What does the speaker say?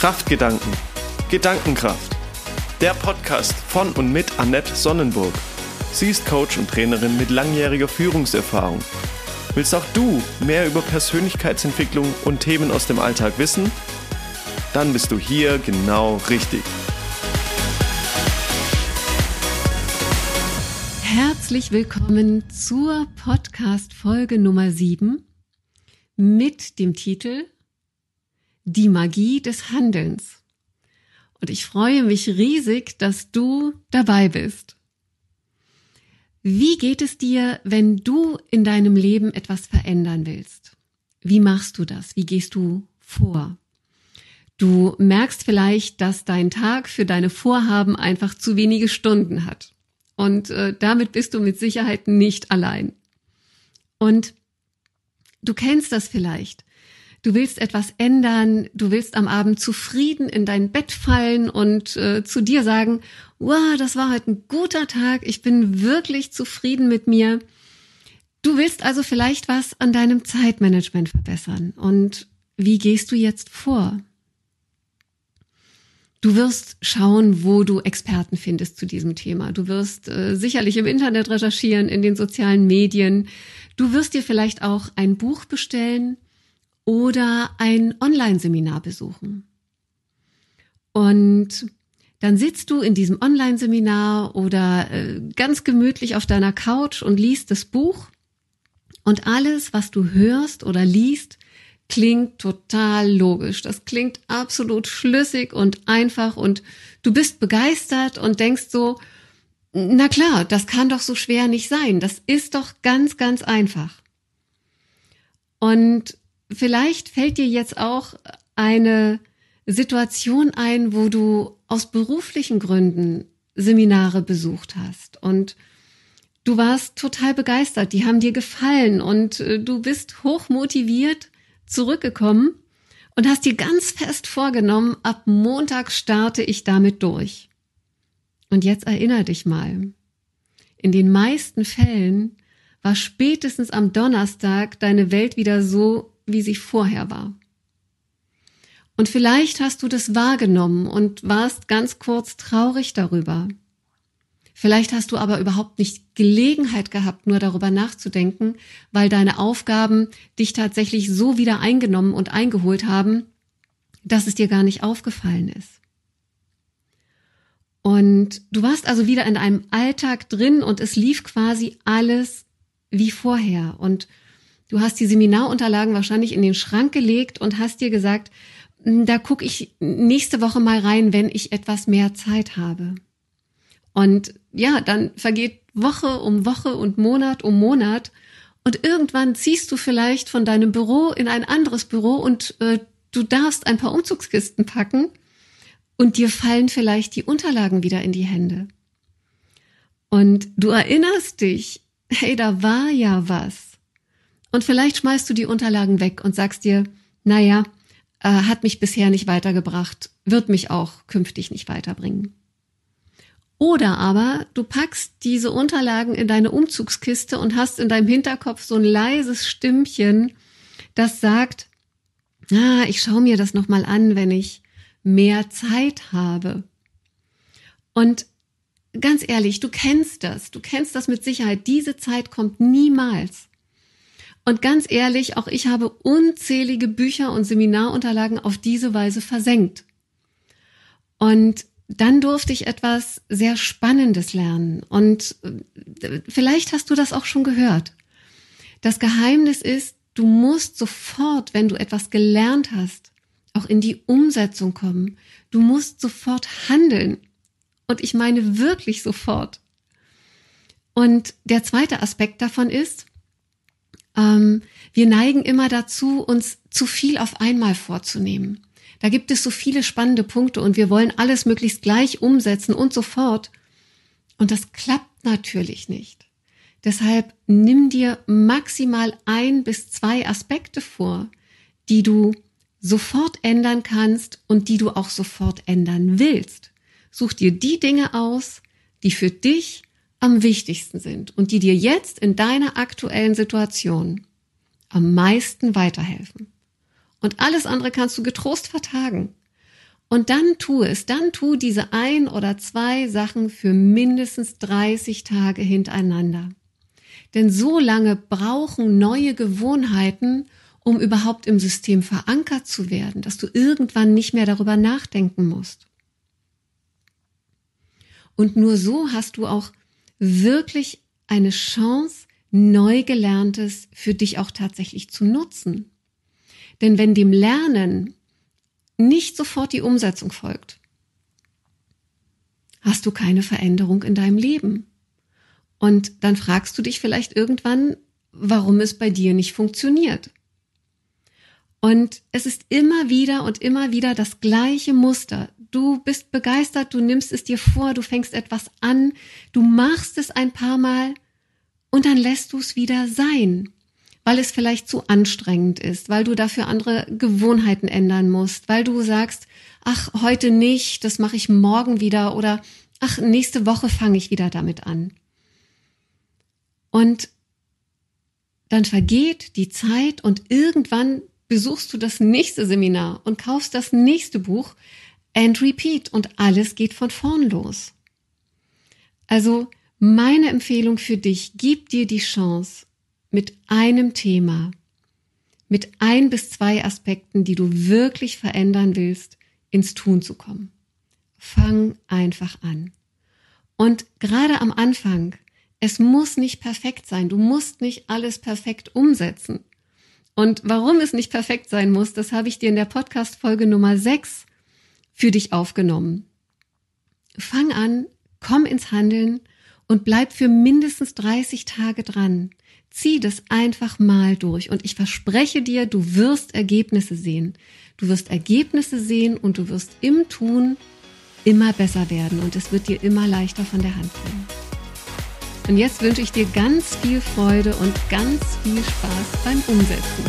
Kraftgedanken. Gedankenkraft. Der Podcast von und mit Annette Sonnenburg. Sie ist Coach und Trainerin mit langjähriger Führungserfahrung. Willst auch du mehr über Persönlichkeitsentwicklung und Themen aus dem Alltag wissen? Dann bist du hier genau richtig. Herzlich willkommen zur Podcast-Folge Nummer 7 mit dem Titel Die Magie des Handelns. Und ich freue mich riesig, dass du dabei bist. Wie geht es dir, wenn du in deinem Leben etwas verändern willst? Wie machst du das? Wie gehst du vor? Du merkst vielleicht, dass dein Tag für deine Vorhaben einfach zu wenige Stunden hat. Und äh, damit bist du mit Sicherheit nicht allein. Und du kennst das vielleicht. Du willst etwas ändern, du willst am Abend zufrieden in dein Bett fallen und äh, zu dir sagen, wow, das war heute ein guter Tag, ich bin wirklich zufrieden mit mir. Du willst also vielleicht was an deinem Zeitmanagement verbessern. Und wie gehst du jetzt vor? Du wirst schauen, wo du Experten findest zu diesem Thema. Du wirst äh, sicherlich im Internet recherchieren, in den sozialen Medien. Du wirst dir vielleicht auch ein Buch bestellen oder ein Online-Seminar besuchen. Und dann sitzt du in diesem Online-Seminar oder äh, ganz gemütlich auf deiner Couch und liest das Buch. Und alles, was du hörst oder liest, klingt total logisch. Das klingt absolut schlüssig und einfach und du bist begeistert und denkst so, na klar, das kann doch so schwer nicht sein. Das ist doch ganz, ganz einfach. Und vielleicht fällt dir jetzt auch eine Situation ein, wo du aus beruflichen Gründen Seminare besucht hast und du warst total begeistert, die haben dir gefallen und äh, du bist hoch motiviert zurückgekommen und hast dir ganz fest vorgenommen, ab Montag starte ich damit durch. Und jetzt erinnere dich mal. In den meisten Fällen war spätestens am Donnerstag deine Welt wieder so, wie sie vorher war. Und vielleicht hast du das wahrgenommen und warst ganz kurz traurig darüber. Vielleicht hast du aber überhaupt nicht Gelegenheit gehabt, nur darüber nachzudenken, weil deine Aufgaben dich tatsächlich so wieder eingenommen und eingeholt haben, dass es dir gar nicht aufgefallen ist. Und du warst also wieder in einem Alltag drin und es lief quasi alles wie vorher. Und du hast die Seminarunterlagen wahrscheinlich in den Schrank gelegt und hast dir gesagt, hm, da gucke ich nächste Woche mal rein, wenn ich etwas mehr Zeit habe. Und ja, dann vergeht Woche um Woche und Monat um Monat und irgendwann ziehst du vielleicht von deinem Büro in ein anderes Büro und äh, du darfst ein paar Umzugskisten packen und dir fallen vielleicht die Unterlagen wieder in die Hände. Und du erinnerst dich, hey, da war ja was. Und vielleicht schmeißt du die Unterlagen weg und sagst dir, naja, äh, hat mich bisher nicht weitergebracht, wird mich auch künftig nicht weiterbringen. Oder aber du packst diese Unterlagen in deine Umzugskiste und hast in deinem Hinterkopf so ein leises Stimmchen, das sagt, ah, ich schaue mir das nochmal an, wenn ich mehr Zeit habe. Und ganz ehrlich, du kennst das, du kennst das mit Sicherheit. Diese Zeit kommt niemals. Und ganz ehrlich, auch ich habe unzählige Bücher und Seminarunterlagen auf diese Weise versenkt. Und dann durfte ich etwas sehr Spannendes lernen. Und äh, vielleicht hast du das auch schon gehört. Das Geheimnis ist, du musst sofort, wenn du etwas gelernt hast, auch in die Umsetzung kommen. Du musst sofort handeln. Und ich meine wirklich sofort. Und der zweite Aspekt davon ist, ähm, wir neigen immer dazu, uns zu viel auf einmal vorzunehmen. Da gibt es so viele spannende Punkte und wir wollen alles möglichst gleich umsetzen und so fort. Und das klappt natürlich nicht. Deshalb nimm dir maximal ein bis zwei Aspekte vor, die du sofort ändern kannst und die du auch sofort ändern willst. Such dir die Dinge aus, die für dich am wichtigsten sind und die dir jetzt in deiner aktuellen Situation am meisten weiterhelfen. Und alles andere kannst du getrost vertagen. Und dann tu es, dann tu diese ein oder zwei Sachen für mindestens 30 Tage hintereinander. Denn so lange brauchen neue Gewohnheiten, um überhaupt im System verankert zu werden, dass du irgendwann nicht mehr darüber nachdenken musst. Und nur so hast du auch wirklich eine Chance, neu gelerntes für dich auch tatsächlich zu nutzen. Denn wenn dem Lernen nicht sofort die Umsetzung folgt, hast du keine Veränderung in deinem Leben. Und dann fragst du dich vielleicht irgendwann, warum es bei dir nicht funktioniert. Und es ist immer wieder und immer wieder das gleiche Muster. Du bist begeistert, du nimmst es dir vor, du fängst etwas an, du machst es ein paar Mal und dann lässt du es wieder sein, weil es vielleicht zu anstrengend ist, weil du dafür andere Gewohnheiten ändern musst, weil du sagst, ach, heute nicht, das mache ich morgen wieder oder ach, nächste Woche fange ich wieder damit an. Und dann vergeht die Zeit und irgendwann besuchst du das nächste Seminar und kaufst das nächste Buch and repeat und alles geht von vorn los. Also meine Empfehlung für dich, gib dir die Chance, mit einem Thema, mit ein bis zwei Aspekten, die du wirklich verändern willst, ins Tun zu kommen. Fang einfach an. Und gerade am Anfang, es muss nicht perfekt sein. Du musst nicht alles perfekt umsetzen. Und warum es nicht perfekt sein muss, das habe ich dir in der Podcast-Folge Nummer 6 für dich aufgenommen. Fang an, komm ins Handeln und bleib für mindestens 30 Tage dran. Zieh das einfach mal durch und ich verspreche dir, du wirst Ergebnisse sehen. Du wirst Ergebnisse sehen und du wirst im Tun immer besser werden und es wird dir immer leichter von der Hand gehen. Und jetzt wünsche ich dir ganz viel Freude und ganz viel Spaß beim Umsetzen.